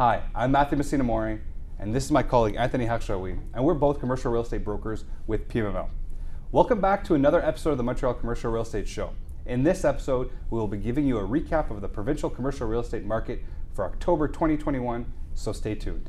Hi, I'm Matthew Messina Mori, and this is my colleague Anthony Hakshawi, and we're both commercial real estate brokers with PMML. Welcome back to another episode of the Montreal Commercial Real Estate Show. In this episode, we will be giving you a recap of the provincial commercial real estate market for October 2021, so stay tuned.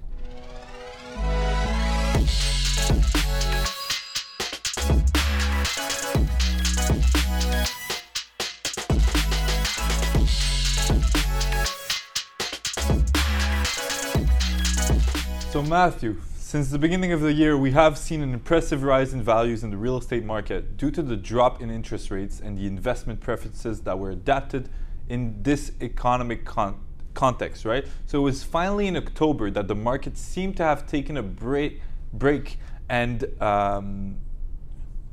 Matthew, since the beginning of the year, we have seen an impressive rise in values in the real estate market due to the drop in interest rates and the investment preferences that were adapted in this economic con- context, right? So, it was finally in October that the market seemed to have taken a break, break and. Um,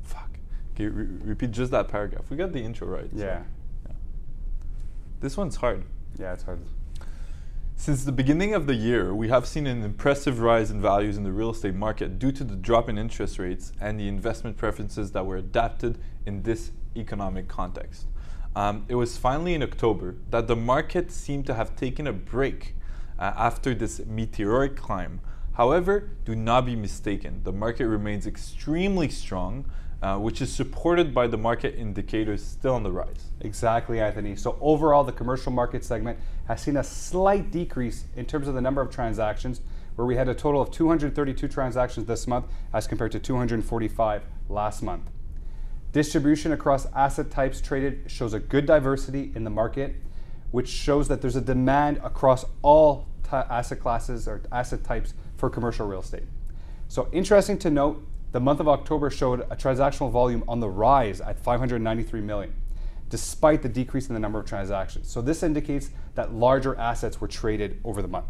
fuck. You re- repeat just that paragraph? We got the intro right. so- Yeah, This one's hard. yeah, it's hard. Since the beginning of the year, we have seen an impressive rise in values in the real estate market due to the drop in interest rates and the investment preferences that were adapted in this economic context. Um, it was finally in October that the market seemed to have taken a break uh, after this meteoric climb. However, do not be mistaken, the market remains extremely strong, uh, which is supported by the market indicators still on the rise. Exactly, Anthony. So overall, the commercial market segment has seen a slight decrease in terms of the number of transactions, where we had a total of 232 transactions this month as compared to 245 last month. Distribution across asset types traded shows a good diversity in the market, which shows that there's a demand across all asset classes or asset types for commercial real estate. So interesting to note, the month of October showed a transactional volume on the rise at 593 million, despite the decrease in the number of transactions. So this indicates that larger assets were traded over the month.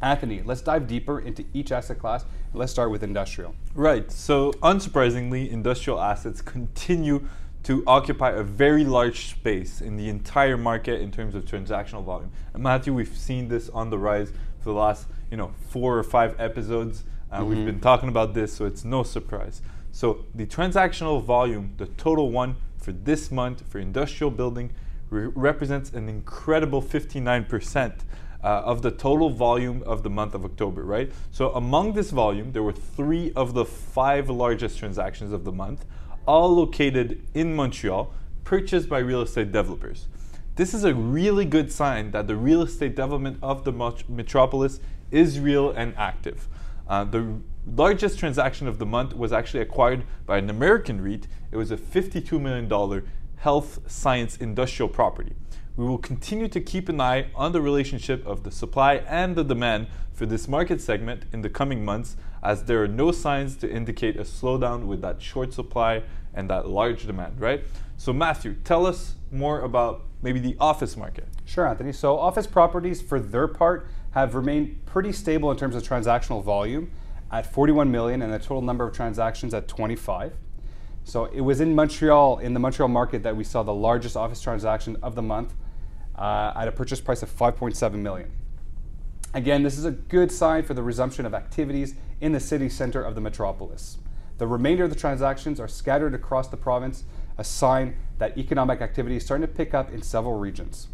Anthony, let's dive deeper into each asset class. Let's start with industrial. Right. So, unsurprisingly, industrial assets continue to occupy a very large space in the entire market in terms of transactional volume. And Matthew, we've seen this on the rise for the last, you know, four or five episodes. Uh, We've been talking about this, so it's no surprise. So, the transactional volume, the total one for this month for industrial building, re- represents an incredible 59% uh, of the total volume of the month of October, right? So among this volume, there were three of the five largest transactions of the month, all located in Montreal, purchased by real estate developers. This is a really good sign that the real estate development of the metropolis is real and active. Uh, the largest transaction of the month was actually acquired by an American REIT. It was a $52 million health science industrial property. We will continue to keep an eye on the relationship of the supply and the demand for this market segment in the coming months, as there are no signs to indicate a slowdown with that short supply and that large demand, right? So, Matthew, tell us more about maybe the office market. Sure, Anthony. So, office properties, for their part, have remained pretty stable in terms of transactional volume at 41 million and the total number of transactions at 25. So, it was in Montreal, in the Montreal market, that we saw the largest office transaction of the month uh, at a purchase price of 5.7 million. Again, this is a good sign for the resumption of activities in the city center of the metropolis. The remainder of the transactions are scattered across the province, a sign that economic activity is starting to pick up in several regions.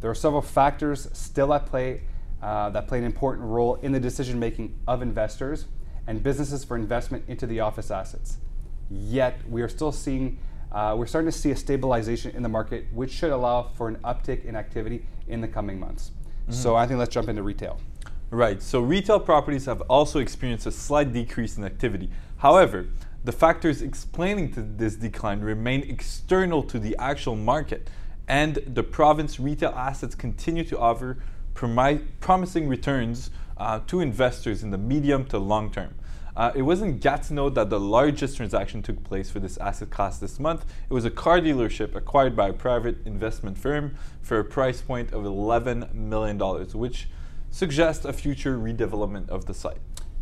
There are several factors still at play uh, that play an important role in the decision making of investors and businesses for investment into the office assets. Yet, we are still seeing, uh, we're starting to see a stabilization in the market, which should allow for an uptick in activity in the coming months. So, I think let's jump into retail. Right, so retail properties have also experienced a slight decrease in activity. However, the factors explaining to this decline remain external to the actual market, and the province retail assets continue to offer promi- promising returns uh, to investors in the medium to long term. Uh, it was in Gatineau that the largest transaction took place for this asset class this month. It was a car dealership acquired by a private investment firm for a price point of $11 million, which suggests a future redevelopment of the site.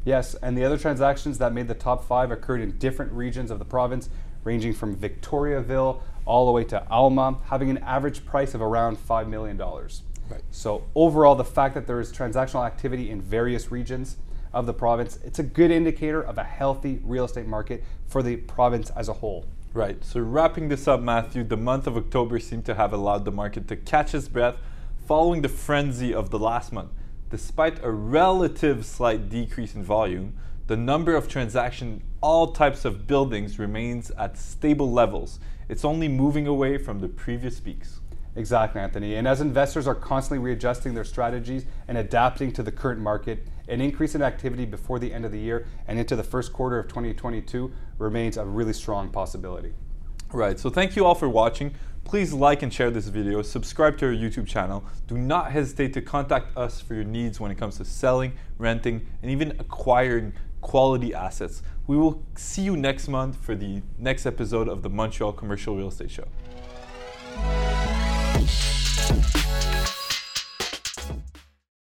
Yes, and the other transactions that made the top five occurred in different regions of the province, ranging from Victoriaville all the way to Alma, having an average price of around $5 million. Right. So, overall, the fact that there is transactional activity in various regions of the province, it's a good indicator of a healthy real estate market for the province as a whole. Right. So wrapping this up, Matthew, the month of October seemed to have allowed the market to catch its breath following the frenzy of the last month. despite a relative slight decrease in volume, the number of transactions, all types of buildings, remains at stable levels. It's only moving away from the previous peaks. Exactly, Anthony. And as investors are constantly readjusting their strategies and adapting to the current market, an increase in activity before the end of the year and into the first quarter of 2022 remains a really strong possibility. Right, so thank you all for watching. Please like and share this video, subscribe to our YouTube channel. Do not hesitate to contact us for your needs when it comes to selling, renting, and even acquiring quality assets. We will see you next month for the next episode of the Montreal Commercial Real Estate Show.